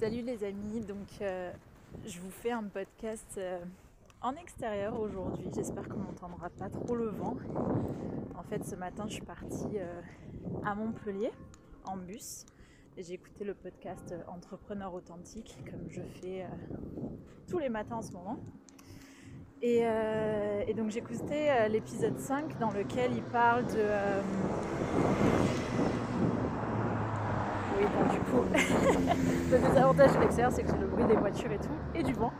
Salut les amis, donc euh, je vous fais un podcast euh, en extérieur aujourd'hui. J'espère qu'on n'entendra pas trop le vent. En fait, ce matin, je suis partie euh, à Montpellier en bus et j'ai écouté le podcast Entrepreneur authentique comme je fais tous les matins en ce moment. Et, et donc j'ai écouté l'épisode 5 dans lequel il parle de du coup, le désavantage de l'extérieur, c'est que j'ai le bruit des voitures et tout, et du vent.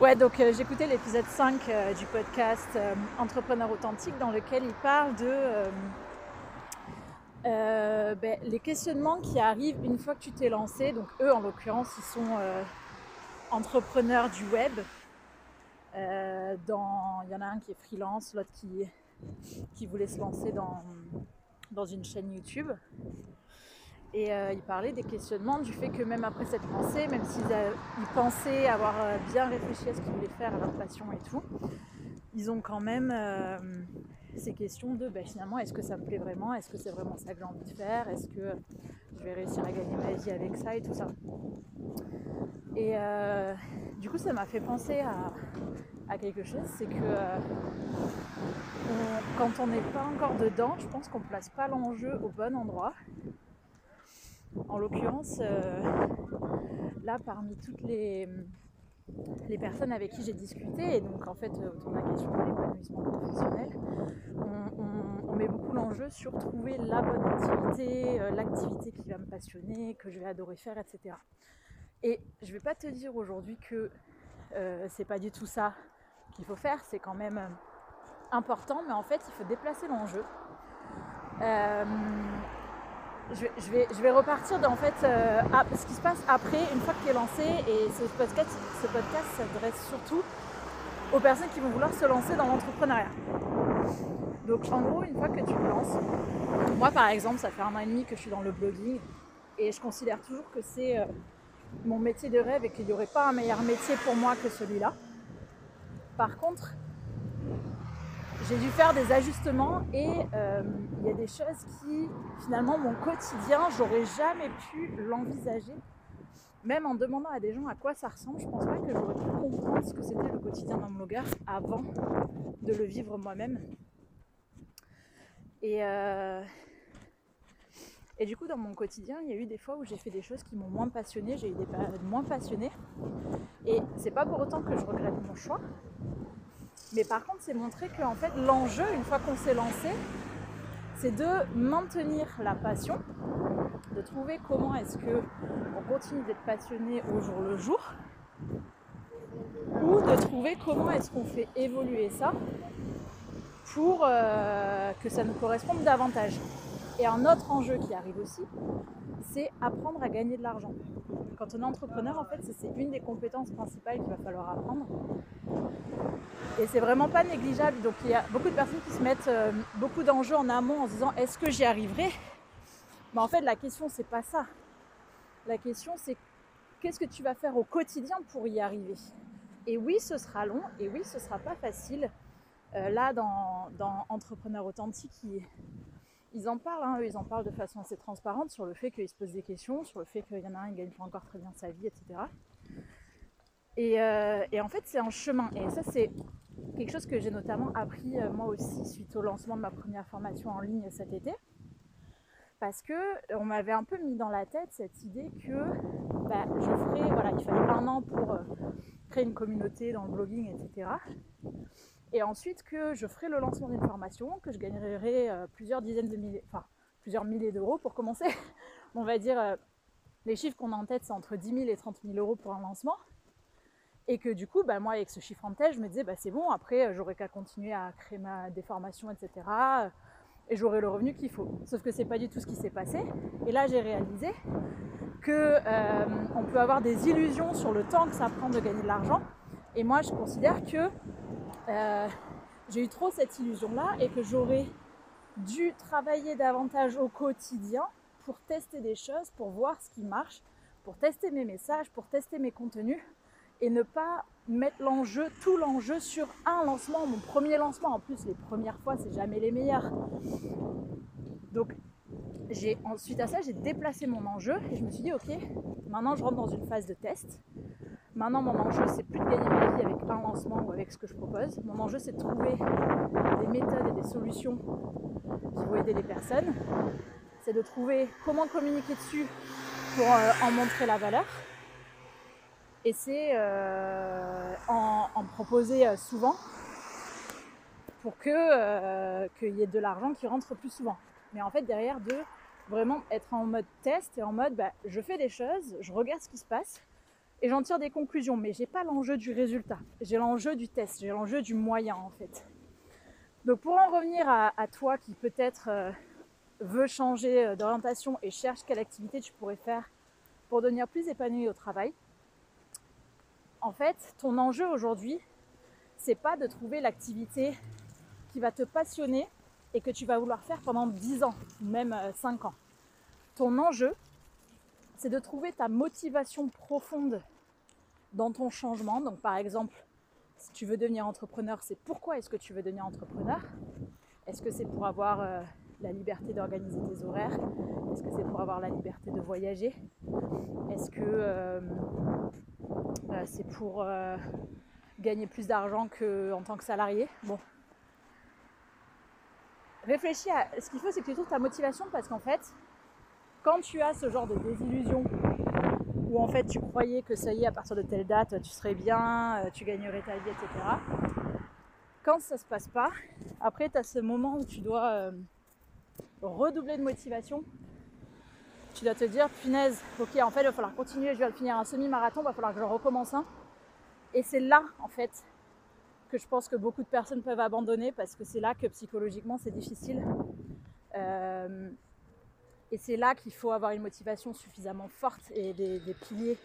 Ouais, donc euh, j'écoutais l'épisode 5 euh, du podcast euh, Entrepreneur authentique dans lequel il parle de ben, les questionnements qui arrivent une fois que tu t'es lancé. Donc eux, en l'occurrence, ils sont entrepreneurs du web. dans, il y en a un qui est freelance, l'autre qui, qui voulait se lancer dans, dans une chaîne YouTube. Et euh, il parlait des questionnements, du fait que même après cette pensée, même s'ils pensaient avoir euh, bien réfléchi à ce qu'ils voulaient faire, à leur passion et tout, ils ont quand même euh, ces questions de ben, finalement est-ce que ça me plaît vraiment? Est-ce que c'est vraiment ça que j'ai envie de faire? Est-ce que je vais réussir à gagner ma vie avec ça et tout ça? Et du coup ça m'a fait penser à, quelque chose, c'est que quand on n'est pas encore dedans, je pense qu'on ne place pas l'enjeu au bon endroit. En l'occurrence, euh, là, parmi toutes les, les personnes avec qui j'ai discuté, et donc en fait autour de la question de l'épanouissement professionnel, on, met beaucoup l'enjeu sur trouver la bonne activité, euh, l'activité qui va me passionner, que je vais adorer faire, etc. Et je ne vais pas te dire aujourd'hui que euh, c'est pas du tout ça qu'il faut faire, c'est quand même important, mais en fait il faut déplacer l'enjeu je vais, je vais, repartir dans fait, euh, ce qui se passe après, une fois que tu es lancé. Et ce podcast, ce podcast s'adresse surtout aux personnes qui vont vouloir se lancer dans l'entrepreneuriat. Donc en gros, une fois que tu te lances, moi par exemple, ça fait un an et demi que je suis dans le blogging et je considère toujours que c'est euh, mon métier de rêve et qu'il n'y aurait pas un meilleur métier pour moi que celui-là. Par contre, j'ai dû faire des ajustements et euh, il y a des choses qui, finalement, mon quotidien, j'aurais jamais pu l'envisager. Même en demandant à des gens à quoi ça ressemble, je pense pas que j'aurais pu comprendre ce que c'était le quotidien d'un blogueur avant de le vivre moi-même. Et, euh, et du coup, dans mon quotidien, il y a eu des fois où j'ai fait des choses qui m'ont moins passionné, j'ai eu des périodes moins passionnées. Et c'est pas pour autant que je regrette mon choix, mais par contre, c'est montrer que en fait, l'enjeu, une fois qu'on s'est lancé, c'est de maintenir la passion, de trouver comment est-ce que on continue d'être passionné au jour le jour, ou de trouver comment est-ce qu'on fait évoluer ça pour euh, que ça nous corresponde davantage. Et un autre enjeu qui arrive aussi, c'est apprendre à gagner de l'argent. Quand on est entrepreneur, en fait, c'est une des compétences principales qu'il va falloir apprendre. Et c'est vraiment pas négligeable. Donc il y a beaucoup de personnes qui se mettent euh, beaucoup d'enjeux en amont en se disant est-ce que j'y arriverai? Mais en fait, la question, c'est pas ça. La question, c'est qu'est-ce que tu vas faire au quotidien pour y arriver? Et oui, ce sera long, et oui, ce sera pas facile. Euh, là, dans, dans Entrepreneur Authentique, qui ils en parlent, hein, ils en parlent de façon assez transparente sur le fait qu'ils se posent des questions, sur le fait qu'il y en a un qui gagne pas encore très bien sa vie, etc. Euh, et, en fait, c'est un chemin. Et ça, c'est quelque chose que j'ai notamment appris euh, moi aussi suite au lancement de ma première formation en ligne cet été. Parce que on m'avait un peu mis dans la tête cette idée que bah, je ferais, voilà, il fallait un an pour euh, créer une communauté dans le blogging, etc. Et ensuite que je ferai le lancement d'une formation, que je gagnerai euh, plusieurs dizaines de milliers, enfin plusieurs milliers d'euros pour commencer. On va dire, euh, les chiffres qu'on a en tête, c'est entre 10 000 et 30 000 euros pour un lancement. Et que du coup, bah, moi, avec ce chiffre en tête, je me disais, bah, c'est bon, après, euh, j'aurai qu'à continuer à créer ma, des formations, etc. Et j'aurai le revenu qu'il faut. Sauf que c'est pas du tout ce qui s'est passé. Et là, j'ai réalisé que on peut avoir des illusions sur le temps que ça prend de gagner de l'argent. Et moi, je considère que euh, j'ai eu trop cette illusion-là et que j'aurais dû travailler davantage au quotidien pour tester des choses, pour voir ce qui marche, pour tester mes messages, pour tester mes contenus et ne pas mettre l'enjeu, tout l'enjeu sur un lancement, mon premier lancement. En plus, les premières fois, c'est jamais les meilleures. Donc, j'ai ensuite à ça, j'ai déplacé mon enjeu et je me suis dit, ok, maintenant je rentre dans une phase de test. Maintenant, mon enjeu, c'est plus de gagner ma vie avec un lancement ou avec ce que je propose. Mon enjeu, c'est de trouver des méthodes et des solutions qui vont aider les personnes. C'est de trouver comment communiquer dessus pour euh, en montrer la valeur. Et c'est euh, en, proposer euh, souvent pour que euh, qu'il y ait de l'argent qui rentre plus souvent. Mais en fait, derrière, de vraiment être en mode test et en mode bah, je fais des choses, je regarde ce qui se passe et j'en tire des conclusions. Mais j'ai pas l'enjeu du résultat, j'ai l'enjeu du test, j'ai l'enjeu du moyen en fait. Donc pour en revenir à, toi qui peut-être veut changer d'orientation et cherche quelle activité tu pourrais faire pour devenir plus épanoui au travail, en fait, ton enjeu aujourd'hui, c'est pas de trouver l'activité qui va te passionner et que tu vas vouloir faire pendant 10 ans, même 5 ans. Ton enjeu, c'est de trouver ta motivation profonde dans ton changement. Donc par exemple, si tu veux devenir entrepreneur, c'est pourquoi est-ce que tu veux devenir entrepreneur? Est-ce que c'est pour avoir euh, la liberté d'organiser tes horaires? Est-ce que c'est pour avoir la liberté de voyager? Est-ce que euh, euh, c'est pour euh, gagner plus d'argent qu'en tant que salarié? Bon. Réfléchis à ce qu'il faut, c'est que tu ta motivation parce qu'en fait, quand tu as ce genre de désillusion où en fait tu croyais que ça y est, à partir de telle date, tu serais bien, tu gagnerais ta vie, etc. Quand ça se passe pas, après tu as ce moment où tu dois redoubler de motivation. Tu dois te dire, punaise, ok, en fait, il va falloir continuer, je de finir un semi-marathon, il va falloir que je recommence un. Et c'est là, en fait, que je pense que beaucoup de personnes peuvent abandonner parce que c'est là que psychologiquement c'est difficile. Euh, et c'est là qu'il faut avoir une motivation suffisamment forte et des, des, piliers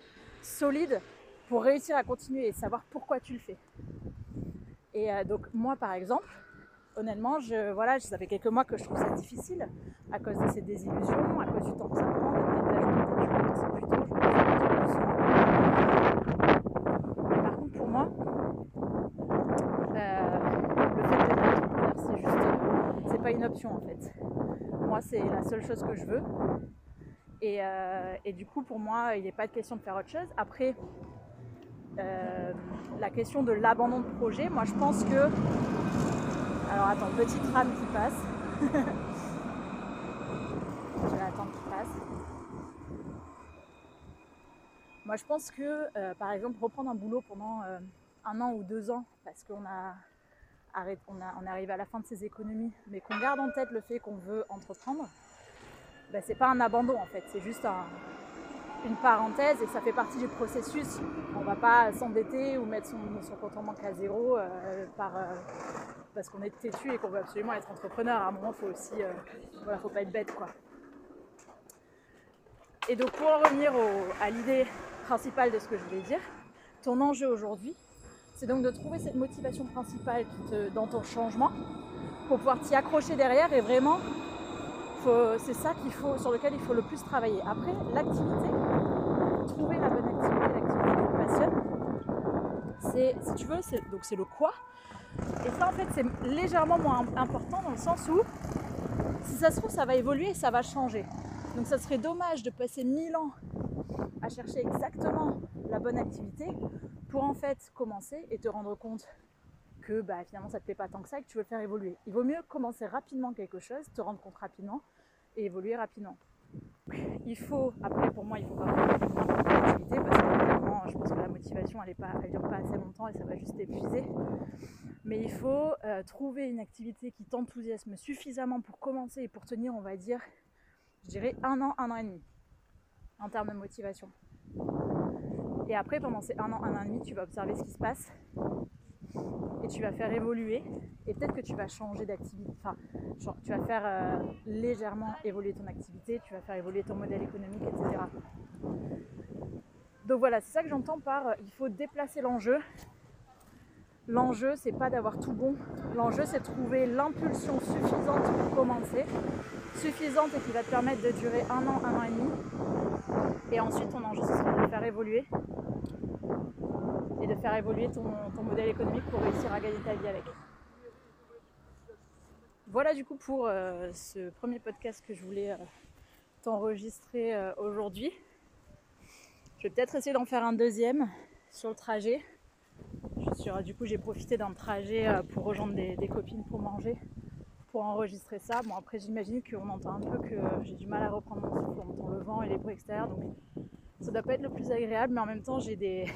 solides pour réussir à continuer et savoir pourquoi tu le fais. Et euh, donc moi par exemple, honnêtement, je, voilà, ça fait quelques mois que je trouve ça difficile à cause de ces désillusions, à cause du temps que ça prend, peut-être peut-être je. Mais par contre pour moi, euh, le fait d'être entrepreneur, c'est juste, c'est pas une option en fait. Moi, c'est la seule chose que je veux. Et, euh, et du coup, pour moi, il n'est pas de question de faire autre chose. Après, euh, la question de l'abandon de projet, moi, je pense que. Alors, attends, petite trame qui passe. je vais attendre qu'il passe. Moi, je pense que, euh, par exemple, reprendre un boulot pendant euh, un an ou deux ans, parce qu'on a, on, a, on est arrivé à la fin de ses économies, mais qu'on garde en tête le fait qu'on veut entreprendre, ben, c'est pas un abandon en fait, c'est juste un, une parenthèse et ça fait partie du processus. On va pas s'endetter ou mettre son, compte en banque à zéro euh, par, parce qu'on est têtu et qu'on veut absolument être entrepreneur. À un moment, faut aussi, euh, voilà, faut pas être bête quoi. Et donc pour en revenir à l'idée principale de ce que je voulais dire, ton enjeu aujourd'hui, c'est donc de trouver cette motivation principale dans ton changement pour pouvoir t'y accrocher derrière et vraiment, c'est ça qu'il faut, sur lequel il faut le plus travailler. Après, l'activité, trouver la bonne activité, l'activité qui te passionne, c'est, si tu veux, donc c'est le quoi. Et ça, en fait, c'est légèrement moins important dans le sens où, si ça se trouve, ça va évoluer et ça va changer. Donc ça serait dommage de passer mille ans à chercher exactement la bonne activité pour en fait commencer et te rendre compte que bah, finalement ça te plaît pas tant que ça et que tu veux le faire évoluer. Il vaut mieux commencer rapidement quelque chose, te rendre compte rapidement et évoluer rapidement. Il faut, après pour moi, il faut pas avoir d'activité parce que clairement, je pense que la motivation elle elle dure pas assez longtemps et ça va juste épuiser. Mais il faut euh, trouver une activité qui t'enthousiasme suffisamment pour commencer et pour tenir, on va dire, je dirais un an, un an et demi en termes de motivation. Et après, pendant ces un an, un an et demi, tu vas observer ce qui se passe et tu vas faire évoluer. Et peut-être que tu vas changer d'activité. Enfin, tu vas faire euh, légèrement évoluer ton activité, tu vas faire évoluer ton modèle économique, etc. Donc voilà, c'est ça que j'entends par euh, il faut déplacer l'enjeu. L'enjeu, c'est pas d'avoir tout bon. L'enjeu, c'est de trouver l'impulsion suffisante pour commencer, suffisante et qui va te permettre de durer un an, un an et demi. Et ensuite, ton enjeu, ce de faire évoluer et de faire évoluer ton, modèle économique pour réussir à gagner ta vie avec. Voilà du coup pour euh, ce premier podcast que je voulais euh, t'enregistrer aujourd'hui. Je vais peut-être essayer d'en faire un deuxième sur le trajet. du coup, j'ai profité d'un trajet euh, pour rejoindre des, copines pour manger, pour enregistrer ça. Bon, après, j'imagine qu'on entend un peu que j'ai du mal à reprendre mon souffle, on entend le vent et les bruits extérieurs, donc ça doit pas être le plus agréable, mais en même temps, j'ai des,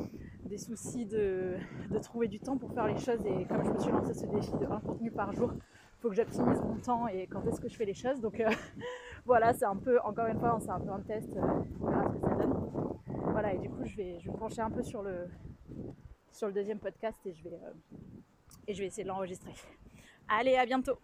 des soucis de, trouver du temps pour faire les choses. Et comme je me suis lancé ce défi de un contenu par jour, il faut que j'optimise mon temps et quand est-ce que je fais les choses. Donc euh, voilà, c'est un peu, encore une fois, c'est un peu un test, euh, on verra ce que ça donne. Et du coup, je vais, je vais me pencher un peu sur le, sur le deuxième podcast et je vais, euh, et je vais essayer de l'enregistrer. Allez, à bientôt